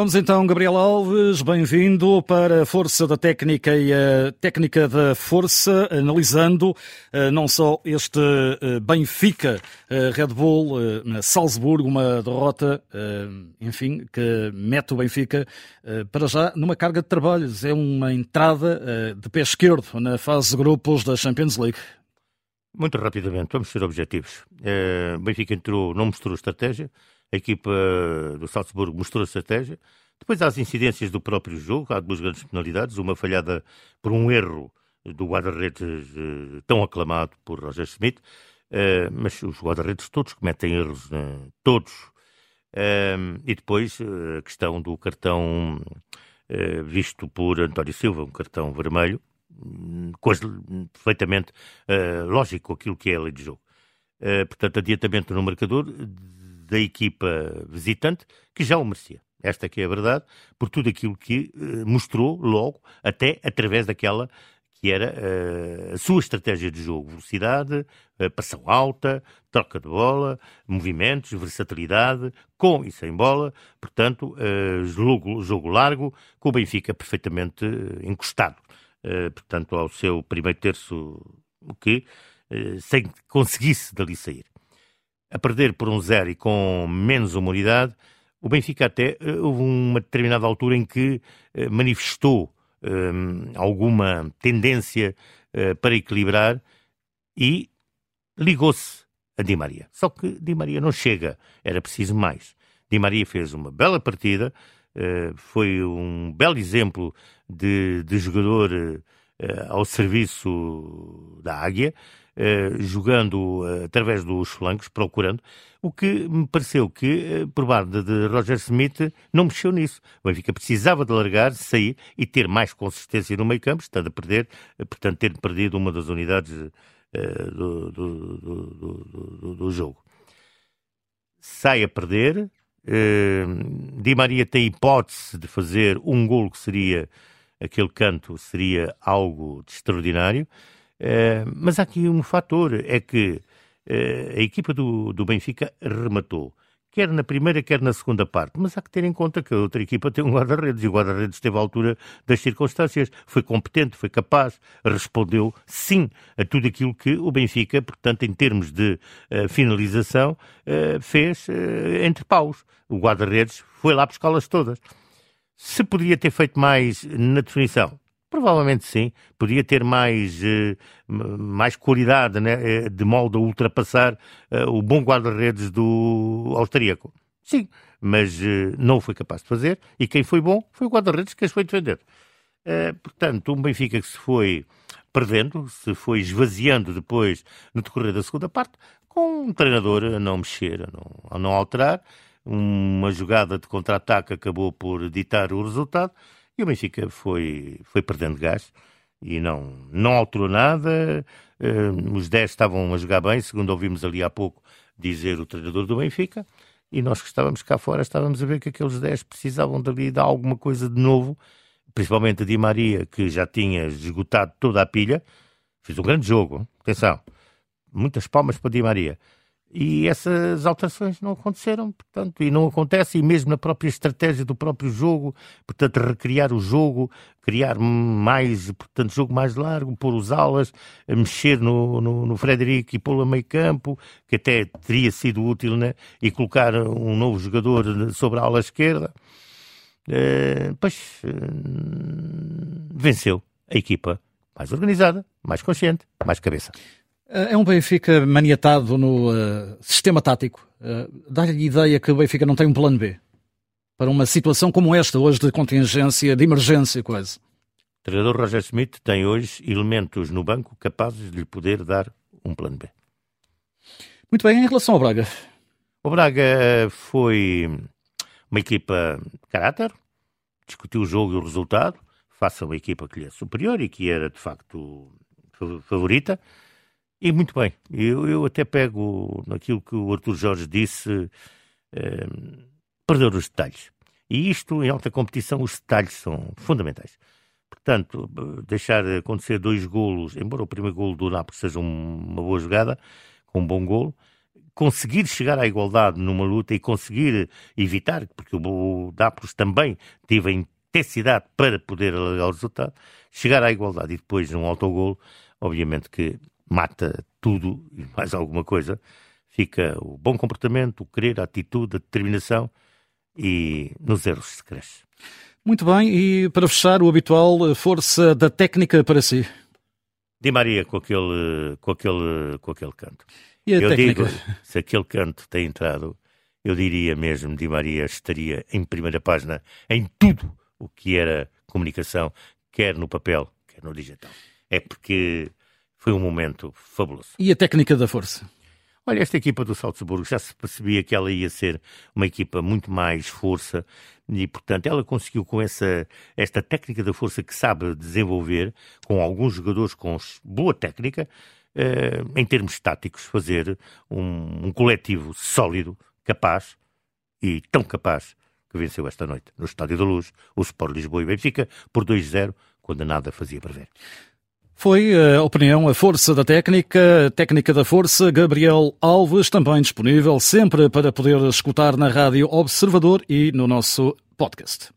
Vamos então, Gabriel Alves, bem-vindo para a Força da Técnica e a Técnica da Força, analisando uh, não só este uh, Benfica uh, Red Bull Salzburgo, uma derrota, enfim, que mete o Benfica para já numa carga de trabalhos. É uma entrada de pé esquerdo na fase de grupos da Champions League. Muito rapidamente, vamos ser objetivos. O Benfica entrou, não mostrou estratégia a equipa do Salzburgo mostrou a estratégia. Depois há as incidências do próprio jogo, há duas grandes penalidades, uma falhada por um erro do guarda-redes eh, tão aclamado por Roger Schmidt, eh, mas os guarda-redes todos cometem erros, né? todos. Eh, e depois a questão do cartão visto por António Silva, um cartão vermelho, coisa perfeitamente lógico aquilo que é a lei de jogo. portanto, adiantamento no marcador da equipa visitante, que já o merecia. Esta que é a verdade, por tudo aquilo que uh, mostrou logo, até através daquela que era uh, a sua estratégia de jogo. Velocidade, uh, passão alta, troca de bola, movimentos, versatilidade, com e sem bola. Portanto, uh, jogo, jogo largo, com o Benfica perfeitamente encostado. portanto, ao seu primeiro terço, o que, sem que conseguisse dali sair a perder por um zero e com menos uma unidade, o Benfica até eh, houve uma determinada altura em que eh, manifestou um, alguma tendência uh, para equilibrar e ligou-se a Di Maria. Só que Di Maria não chega, era preciso mais. Di Maria fez uma bela partida, foi um belo exemplo de, de jogador ao serviço da Águia. Eh, jogando uh, através dos flancos, procurando, o que me pareceu que, uh, por parte de Roger Smith, não mexeu nisso. O Benfica precisava de largar, sair e ter mais consistência no meio campo, estando a perder, portanto, ter perdido uma das unidades do, do, do, do, jogo. Sai a perder, Di Maria tem hipótese de fazer um gol que seria aquele canto seria algo extraordinário. Eh, mas há aqui um fator, é que uh, a equipa do, do Benfica rematou, quer na primeira, quer na segunda parte, mas há que ter em conta que a outra equipa tem um guarda-redes, e o guarda-redes esteve à altura das circunstâncias, foi competente, foi capaz, respondeu sim a tudo aquilo que o Benfica, portanto, em termos de uh, finalização, fez entre paus. O guarda-redes foi lá buscá-las todas. Se poderia ter feito mais na definição, Provavelmente sim. Podia ter mais, uh, mais qualidade né, eh, de modo a ultrapassar uh, o bom guarda-redes do austríaco. Sim, mas uh, não foi capaz de fazer. E quem foi bom foi o guarda-redes que as foi defender. portanto, um Benfica que se foi perdendo, se foi esvaziando depois no decorrer da segunda parte, com um treinador a não mexer, a não, a não alterar. Uma jogada de contra-ataque acabou por ditar o resultado e o Benfica foi, foi perdendo gás e não, não alterou nada. Uh, os 10 estavam a jogar bem, segundo ouvimos ali há pouco dizer o treinador do Benfica. E nós que estávamos cá fora estávamos a ver que aqueles 10 precisavam dali de alguma coisa de novo, principalmente a Di Maria, que já tinha esgotado toda a pilha. Fez um grande jogo, atenção. Muitas palmas para Di Maria. E essas alterações não aconteceram, portanto, e não acontece, e mesmo na própria estratégia do próprio jogo, portanto, recriar o jogo, criar mais, portanto, jogo mais largo, pôr os alas, mexer no, no, no Frederico e pô-lo a meio campo, que até teria sido útil, né? e colocar um novo jogador sobre a ala esquerda. Uh, pois, uh, venceu a equipa mais organizada, mais consciente, mais cabeça. É um Benfica maniatado no uh, sistema tático. Uh, Dá-lhe ideia que o Benfica não tem um plano B para uma situação como esta, hoje de contingência, de emergência quase. O treinador Roger Schmidt tem hoje elementos no banco capazes de lhe poder dar um plano B. Muito bem, em relação ao Braga. O Braga foi uma equipa de caráter, discutiu o jogo e o resultado, faça uma equipa que lhe é superior e que era de facto favorita. E muito bem, eu, eu até pego naquilo que o Artur Jorge disse, eh, perder os detalhes. E isto, em alta competição, os detalhes são fundamentais. Portanto, deixar acontecer dois golos, embora o primeiro golo do Nápoles seja uma boa jogada, com um bom golo, conseguir chegar à igualdade numa luta e conseguir evitar, porque o Nápoles também teve a intensidade para poder alargar o resultado, chegar à igualdade e depois num autogol, obviamente que mata tudo e mais alguma coisa, fica o bom comportamento, o querer, a atitude, a determinação e nos erros se cresce. Muito bem, e para fechar, o habitual força da técnica para si. Di Maria com aquele, com aquele, com aquele canto. E a eu técnica? digo, se aquele canto tem entrado, eu diria mesmo, Di Maria estaria em primeira página em tudo o que era comunicação, quer no papel, quer no digital. É porque foi um momento fabuloso. E a técnica da força? Olha, esta equipa do Salzburgo já se percebia que ela ia ser uma equipa muito mais força e, portanto, ela conseguiu com essa, esta técnica da força que sabe desenvolver, com alguns jogadores com boa técnica, eh, em termos táticos, fazer um, um coletivo sólido, capaz e tão capaz que venceu esta noite no Estádio da Luz o Sport Lisboa e Benfica por 2-0, quando nada fazia prever. Foi a opinião, a força da técnica, técnica da força, Gabriel Alves, também disponível sempre para poder escutar na Rádio Observador e no nosso podcast.